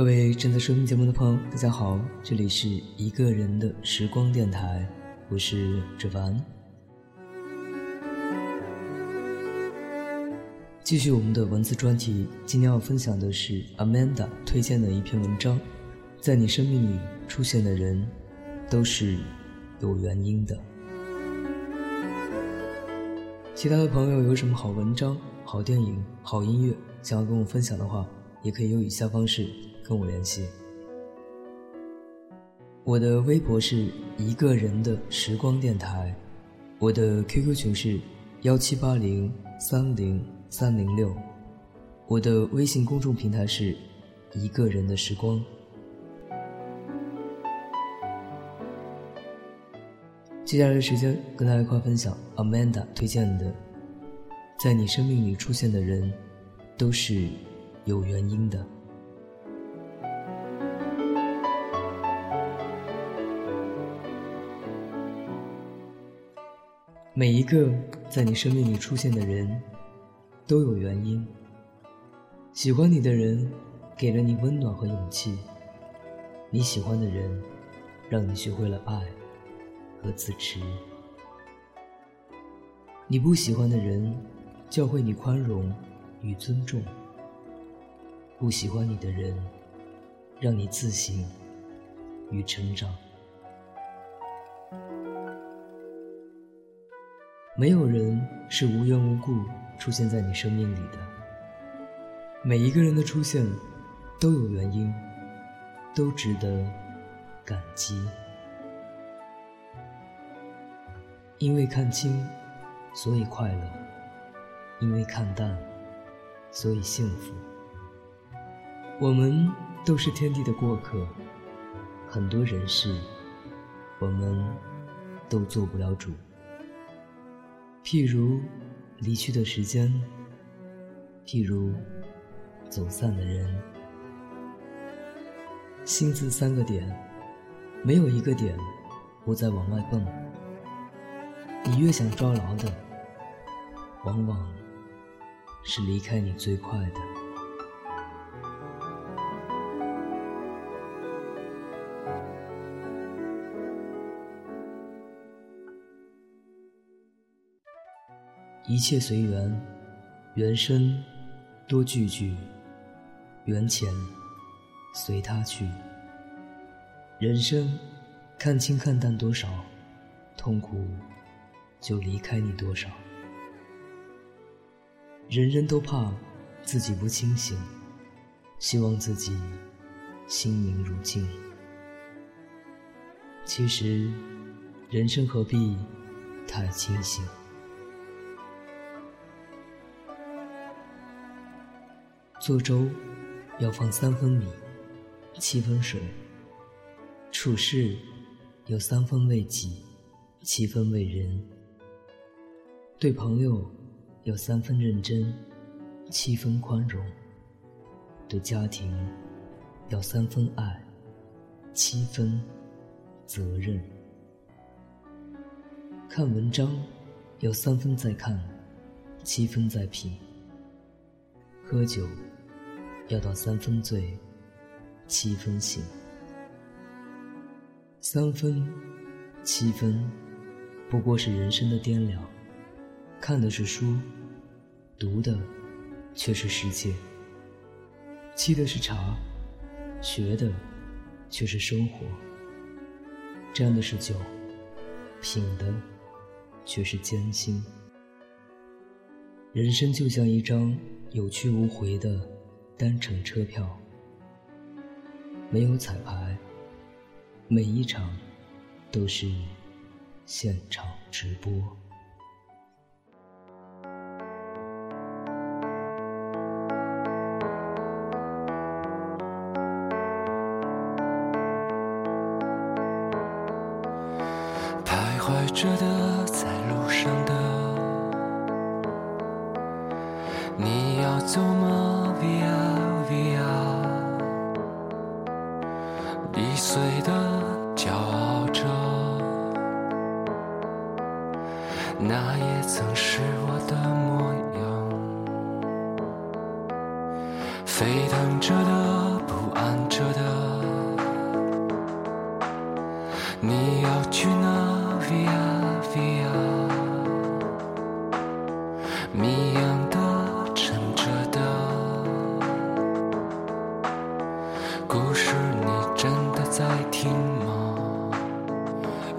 各位正在收听节目的朋友，大家好，这里是一个人的时光电台，我是志凡。继续我们的文字专题，今天要分享的是 Amanda 推荐的一篇文章，在你生命里出现的人，都是有原因的。其他的朋友有什么好文章、好电影、好音乐想要跟我分享的话，也可以用以下方式。跟我联系，我的微博是一个人的时光电台，我的 QQ 群是幺七八零三零三零六，我的微信公众平台是一个人的时光。接下来的时间跟大家一块分享 Amanda 推荐的，在你生命里出现的人，都是有原因的。每一个在你生命里出现的人，都有原因。喜欢你的人，给了你温暖和勇气；你喜欢的人，让你学会了爱和自持；你不喜欢的人，教会你宽容与尊重；不喜欢你的人，让你自信与成长。没有人是无缘无故出现在你生命里的。每一个人的出现都有原因，都值得感激。因为看清，所以快乐；因为看淡，所以幸福。我们都是天地的过客，很多人事，我们都做不了主。譬如离去的时间，譬如走散的人，心字三个点，没有一个点不再往外蹦。你越想抓牢的，往往是离开你最快的。一切随缘，缘深多聚聚，缘浅随他去。人生看清看淡多少，痛苦就离开你多少。人人都怕自己不清醒，希望自己心明如镜。其实，人生何必太清醒？做粥要放三分米，七分水；处事有三分为己，七分为人；对朋友有三分认真，七分宽容；对家庭要三分爱，七分责任；看文章要三分在看，七分在品；喝酒。要到三分醉，七分醒。三分，七分，不过是人生的掂量。看的是书，读的却是世界。沏的是茶，学的却是生活。沾的是酒，品的却是艰辛。人生就像一张有去无回的。单程车票没有彩排每一场都是现场直播。徘徊着的在路上的你要走吗 via 碎的骄傲着，那也曾是我的模样，沸腾着的，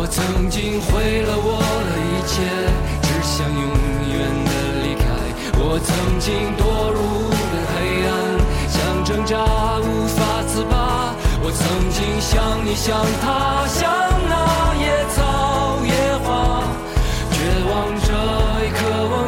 我曾经毁了我的一切，只想永远的离开。我曾经堕入了黑暗，想挣扎无法自拔。我曾经像你像他，像那野草野花，绝望着也渴望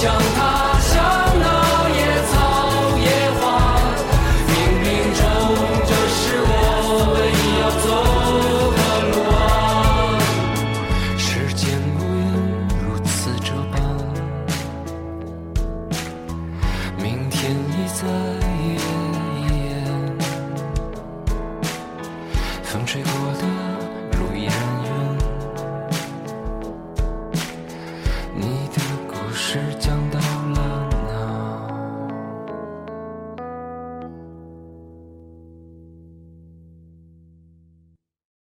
将他乡的野草野花冥冥中这是我唯一要走的路啊时间无言如此这般明天已在 hia 风吹过的